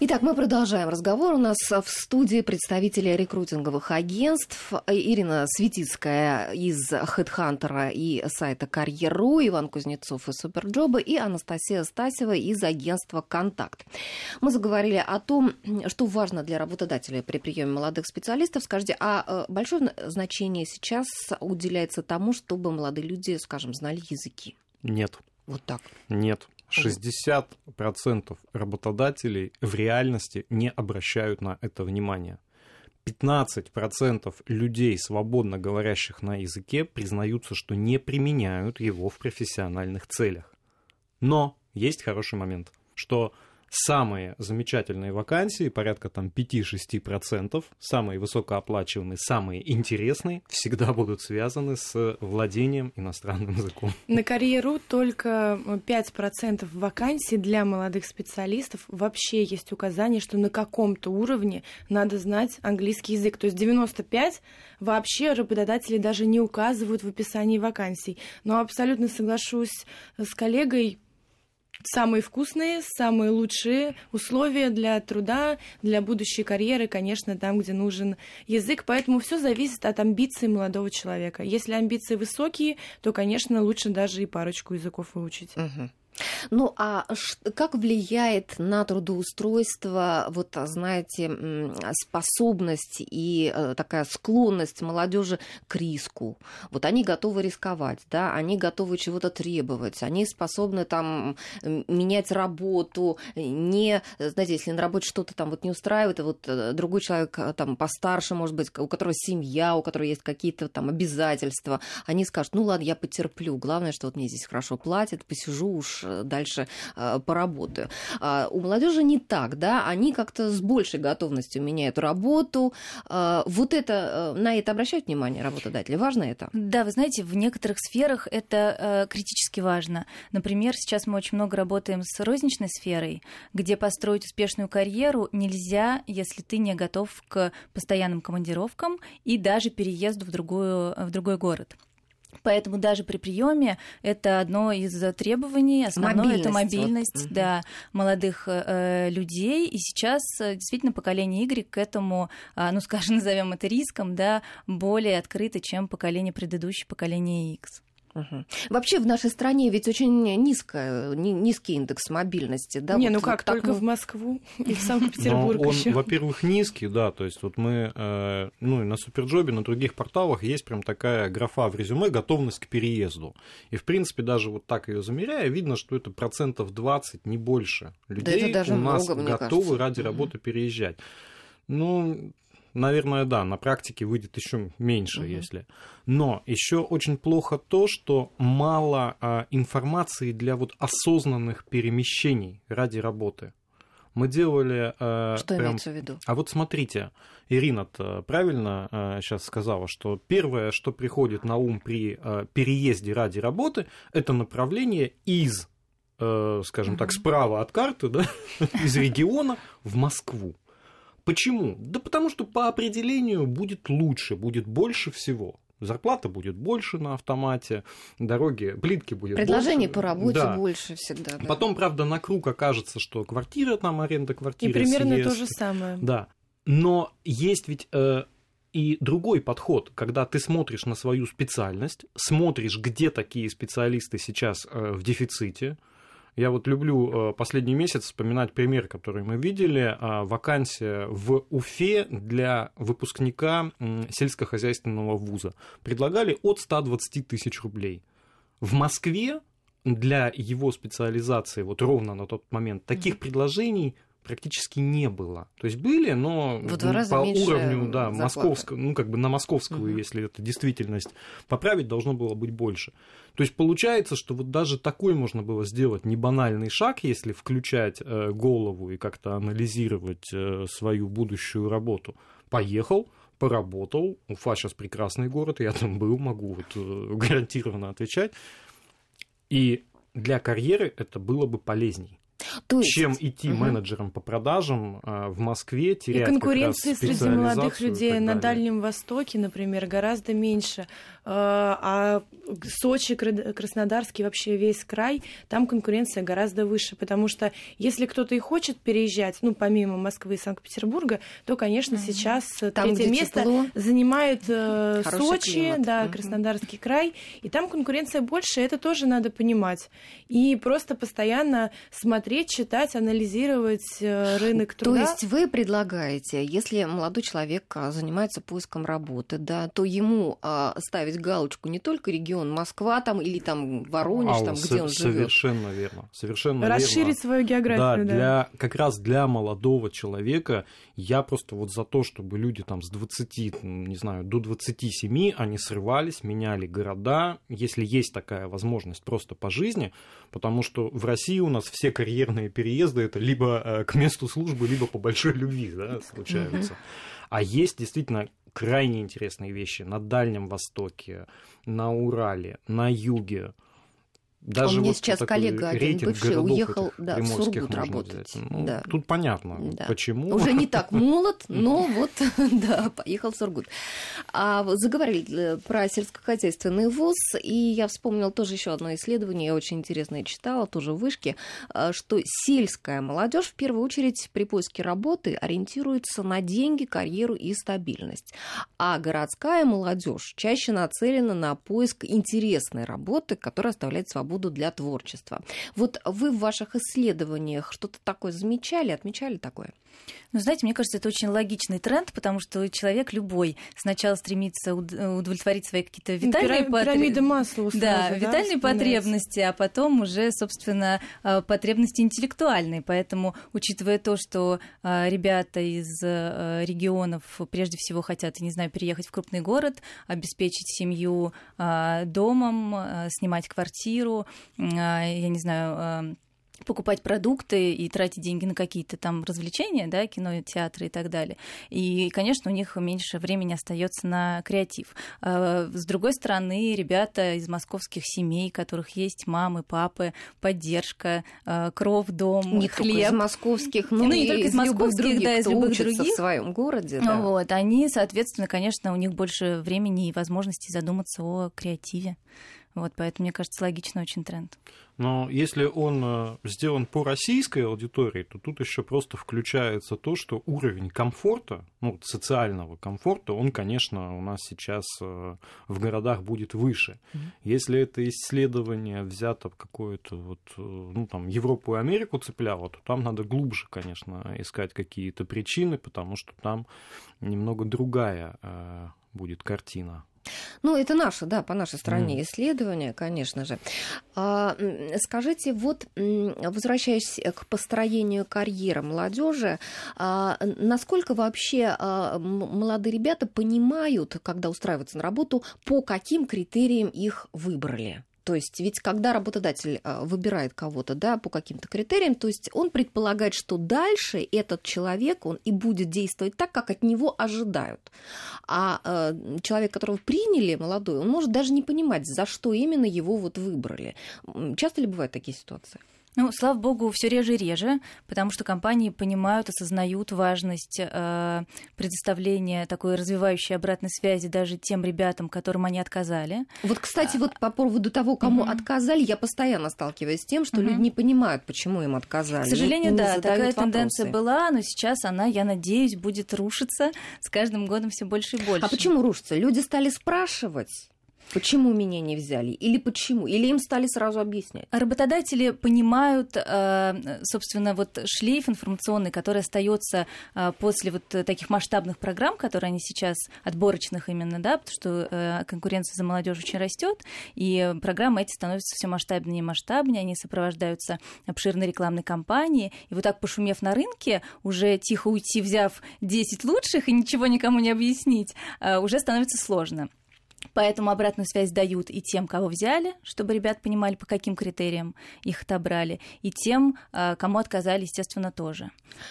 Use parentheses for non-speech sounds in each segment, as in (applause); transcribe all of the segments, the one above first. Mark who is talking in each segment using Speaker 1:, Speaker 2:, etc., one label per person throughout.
Speaker 1: Итак, мы продолжаем разговор. У нас в студии представители рекрутинговых агентств Ирина Светицкая из HeadHunter и сайта Карьеру, Иван Кузнецов из Суперджоба и Анастасия Стасева из агентства «Контакт». Мы заговорили о том, что важно для работодателя при приеме молодых специалистов. Скажите, а э, большое значение сейчас уделяется тому, чтобы молодые люди, скажем, знали языки?
Speaker 2: Нет.
Speaker 1: Вот так?
Speaker 2: Нет. 60% работодателей в реальности не обращают на это внимания. 15% людей, свободно говорящих на языке, признаются, что не применяют его в профессиональных целях. Но есть хороший момент, что самые замечательные вакансии, порядка там 5-6%, самые высокооплачиваемые, самые интересные, всегда будут связаны с владением иностранным языком.
Speaker 3: На карьеру только 5% вакансий для молодых специалистов вообще есть указание, что на каком-то уровне надо знать английский язык. То есть 95 вообще работодатели даже не указывают в описании вакансий. Но абсолютно соглашусь с коллегой, самые вкусные, самые лучшие условия для труда, для будущей карьеры, конечно, там, где нужен язык. Поэтому все зависит от амбиций молодого человека. Если амбиции высокие, то, конечно, лучше даже и парочку языков выучить.
Speaker 1: Угу. Ну, а как влияет на трудоустройство, вот, знаете, способность и э, такая склонность молодежи к риску? Вот они готовы рисковать, да, они готовы чего-то требовать, они способны там менять работу, не, знаете, если на работе что-то там вот не устраивает, и вот э, другой человек э, там постарше, может быть, у которого семья, у которого есть какие-то там обязательства, они скажут, ну ладно, я потерплю, главное, что вот мне здесь хорошо платят, посижу уж дальше э, поработаю. У молодежи не так, да, они как-то с большей готовностью меняют работу. А, вот это, э, на это обращают внимание работодатели? Важно это?
Speaker 4: Да, вы знаете, в некоторых сферах это э, критически важно. Например, сейчас мы очень много работаем с розничной сферой, где построить успешную карьеру нельзя, если ты не готов к постоянным командировкам и даже переезду в, другую, в другой город. Поэтому даже при приеме это одно из требований, основное мобильность, это мобильность вот. да, молодых э, людей. И сейчас э, действительно поколение Y к этому, э, ну скажем, (laughs) назовем это риском, да, более открыто, чем поколение предыдущее, поколение X.
Speaker 1: Угу. Вообще в нашей стране ведь очень низкая, низкий индекс мобильности. Да?
Speaker 3: Не, вот, ну как, вот только мы... в Москву и в Санкт-Петербург еще.
Speaker 2: Во-первых, низкий, да, то есть вот мы, э, ну и на Суперджобе, на других порталах есть прям такая графа в резюме «готовность к переезду». И, в принципе, даже вот так ее замеряя, видно, что это процентов 20, не больше людей
Speaker 1: да у
Speaker 2: нас
Speaker 1: много,
Speaker 2: готовы
Speaker 1: кажется.
Speaker 2: ради работы переезжать. Ну, наверное, да, на практике выйдет еще меньше, угу. если. Но еще очень плохо то, что мало а, информации для вот осознанных перемещений ради работы. Мы делали...
Speaker 1: Э, что прям... имеется в виду?
Speaker 2: А вот смотрите, Ирина правильно э, сейчас сказала, что первое, что приходит на ум при э, переезде ради работы, это направление из, э, скажем так, справа от карты, да, (laughs) из региона в Москву. Почему? Да потому что по определению будет лучше, будет больше всего. Зарплата будет больше на автомате, дороги, плитки будет
Speaker 1: Предложение
Speaker 2: больше.
Speaker 1: по работе да. больше всегда. Да.
Speaker 2: Потом, правда, на круг окажется, что квартира там, аренда квартиры.
Speaker 3: И примерно
Speaker 2: съезд.
Speaker 3: то же самое.
Speaker 2: Да. Но есть ведь э, и другой подход, когда ты смотришь на свою специальность, смотришь, где такие специалисты сейчас э, в дефиците, я вот люблю э, последний месяц вспоминать пример, который мы видели. А, вакансия в Уфе для выпускника сельскохозяйственного вуза. Предлагали от 120 тысяч рублей. В Москве для его специализации, вот ровно на тот момент, таких предложений практически не было. То есть были, но
Speaker 1: в два раза
Speaker 2: по уровню, да, московского, ну как бы на московскую, угу. если это действительность поправить, должно было быть больше. То есть получается, что вот даже такой можно было сделать не банальный шаг, если включать э, голову и как-то анализировать э, свою будущую работу. Поехал, поработал. Уфа сейчас прекрасный город, я там был, могу вот э, гарантированно отвечать. И для карьеры это было бы полезней. То есть... чем идти угу. менеджером по продажам а, в Москве, терять
Speaker 3: И конкуренции среди молодых людей на Дальнем Востоке, например, гораздо меньше. А Сочи, Краснодарский, вообще весь край, там конкуренция гораздо выше, потому что если кто-то и хочет переезжать, ну, помимо Москвы и Санкт-Петербурга, то, конечно, mm-hmm. сейчас там, третье место тепло, занимает э, Сочи, климат. да, mm-hmm. Краснодарский край, и там конкуренция больше, это тоже надо понимать. И просто постоянно смотреть, читать, анализировать э, рынок труда.
Speaker 1: То есть вы предлагаете, если молодой человек а, занимается поиском работы, да, то ему а, ставить галочку не только регион Москва там или там Воронеж, а, там, где он живет.
Speaker 2: Совершенно верно. Совершенно
Speaker 3: Расширить
Speaker 2: верно.
Speaker 3: свою географию,
Speaker 2: да. да. Для, как раз для молодого человека я просто вот за то, чтобы люди там с 20, не знаю, до 27, они срывались, меняли города, если есть такая возможность просто по жизни, потому что в России у нас все карьерные переезды это либо э, к месту службы, либо по большой любви да, случаются. (laughs) А есть действительно крайне интересные вещи на Дальнем Востоке, на Урале, на юге.
Speaker 1: Даже Он вот сейчас коллега один бывший уехал да, в Сургут работать.
Speaker 2: Ну,
Speaker 1: да.
Speaker 2: Тут понятно, да. почему.
Speaker 1: Уже не (laughs) так молод, но вот, (laughs) да, поехал в Сургут. А заговорили э, про сельскохозяйственный вуз, и я вспомнила тоже еще одно исследование, я очень интересное читала, тоже в вышке, э, что сельская молодежь в первую очередь при поиске работы ориентируется на деньги, карьеру и стабильность. А городская молодежь чаще нацелена на поиск интересной работы, которая оставляет свободу свободу для творчества. Вот вы в ваших исследованиях что-то такое замечали, отмечали такое?
Speaker 4: Ну, знаете, мне кажется, это очень логичный тренд, потому что человек любой сначала стремится удовлетворить свои какие-то витальные
Speaker 3: потребности. Масла
Speaker 4: да, да, витальные потребности, а потом уже, собственно, а, потребности интеллектуальные. Поэтому, учитывая то, что а, ребята из а, регионов прежде всего хотят, не знаю, переехать в крупный город, обеспечить семью домом, снимать квартиру, я не знаю, покупать продукты и тратить деньги на какие-то там развлечения, да, кино, театры и так далее. И, конечно, у них меньше времени остается на креатив. А, с другой стороны, ребята из московских семей, у которых есть мамы, папы, поддержка, а, кров, дом,
Speaker 1: не
Speaker 4: хлеб.
Speaker 1: Только из московских, но ну, не только из московских, других, да, из любых других. в своем городе. Да.
Speaker 4: Вот, они, соответственно, конечно, у них больше времени и возможностей задуматься о креативе. Вот, поэтому, мне кажется, логичный очень тренд.
Speaker 2: Но если он э, сделан по российской аудитории, то тут еще просто включается то, что уровень комфорта, ну, социального комфорта, он, конечно, у нас сейчас э, в городах будет выше. Mm-hmm. Если это исследование взято в какое-то вот, э, ну, там, Европу и Америку цепляло, то там надо глубже, конечно, искать какие-то причины, потому что там немного другая будет картина
Speaker 1: ну, это наше, да, по нашей стране mm. исследование, конечно же. А, скажите, вот возвращаясь к построению карьеры молодежи, а, насколько вообще а, молодые ребята понимают, когда устраиваются на работу, по каким критериям их выбрали? То есть ведь когда работодатель а, выбирает кого-то да, по каким-то критериям, то есть он предполагает, что дальше этот человек, он и будет действовать так, как от него ожидают. А э, человек, которого приняли, молодой, он может даже не понимать, за что именно его вот выбрали. Часто ли бывают такие ситуации?
Speaker 4: Ну, слава богу, все реже и реже, потому что компании понимают, осознают важность э, предоставления такой развивающей обратной связи даже тем ребятам, которым они отказали.
Speaker 1: Вот, кстати, а... вот по поводу того, кому mm-hmm. отказали, я постоянно сталкиваюсь с тем, что mm-hmm. люди не понимают, почему им отказали.
Speaker 4: К сожалению, да, такая вопросы. тенденция была, но сейчас она, я надеюсь, будет рушиться с каждым годом все больше и больше.
Speaker 1: А почему рушится? Люди стали спрашивать. Почему меня не взяли? Или почему? Или им стали сразу объяснять?
Speaker 4: Работодатели понимают, э, собственно, вот шлейф информационный, который остается э, после вот таких масштабных программ, которые они сейчас, отборочных именно, да, потому что э, конкуренция за молодежь очень растет, и программы эти становятся все масштабнее и масштабнее, они сопровождаются обширной рекламной кампанией, и вот так пошумев на рынке, уже тихо уйти, взяв 10 лучших и ничего никому не объяснить, уже становится сложно. Поэтому обратную связь дают и тем, кого взяли, чтобы ребят понимали, по каким критериям их отобрали, и тем, а, кому отказали, естественно, тоже.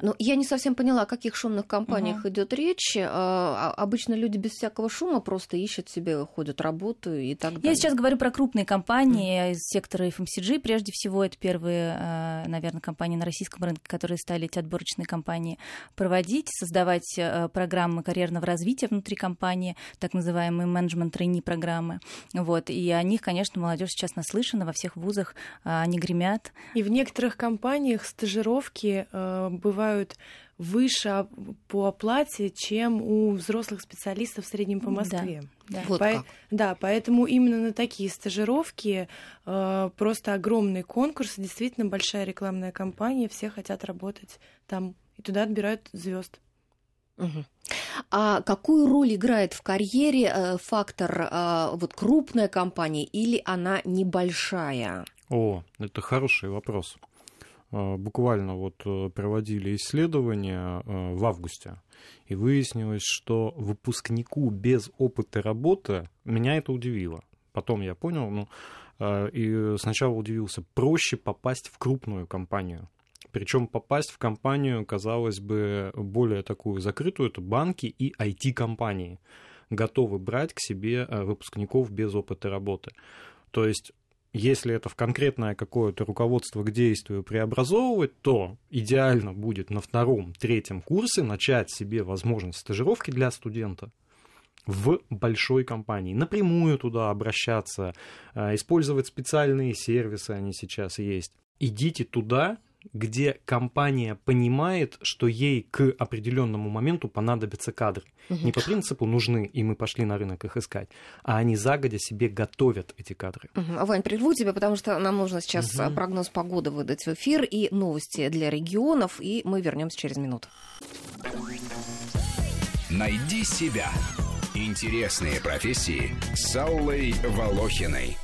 Speaker 1: Ну, я не совсем поняла, о каких шумных компаниях угу. идет речь. А, а, обычно люди без всякого шума просто ищут себе, ходят, работают и так далее.
Speaker 4: Я сейчас говорю про крупные компании из сектора FMCG. Прежде всего, это первые, наверное, компании на российском рынке, которые стали эти отборочные компании проводить, создавать программы карьерного развития внутри компании, так называемый менеджмент тройни-программы. Вот. И о них, конечно, молодежь сейчас наслышана во всех вузах, а, они гремят.
Speaker 3: И в некоторых компаниях стажировки э, бывают выше по оплате, чем у взрослых специалистов в среднем по Москве.
Speaker 1: Да, вот
Speaker 3: по-
Speaker 1: как.
Speaker 3: да, поэтому именно на такие стажировки э, просто огромный конкурс, действительно большая рекламная кампания, все хотят работать там, и туда отбирают звезд.
Speaker 1: Мгм. А какую роль играет в карьере э, фактор э, вот крупная компания или она небольшая?
Speaker 2: О, это хороший вопрос. Э, Буквально вот проводили исследования э, в августе, и выяснилось, что выпускнику без опыта работы меня это удивило. Потом я понял, ну, и сначала удивился, проще попасть в крупную компанию. Причем попасть в компанию, казалось бы, более такую закрытую, это банки и IT-компании готовы брать к себе э, выпускников без опыта работы. То есть если это в конкретное какое-то руководство к действию преобразовывать, то идеально будет на втором, третьем курсе начать себе возможность стажировки для студента в большой компании. Напрямую туда обращаться, э, использовать специальные сервисы, они сейчас есть. Идите туда, где компания понимает, что ей к определенному моменту понадобятся кадры. Не по принципу нужны, и мы пошли на рынок их искать, а они загодя себе готовят эти кадры.
Speaker 1: Мгм. Вань, прерву тебя, потому что нам нужно сейчас а, прогноз погоды выдать в эфир и новости для регионов, и мы вернемся через минуту.
Speaker 5: Найди себя. Интересные профессии с Аллой Волохиной.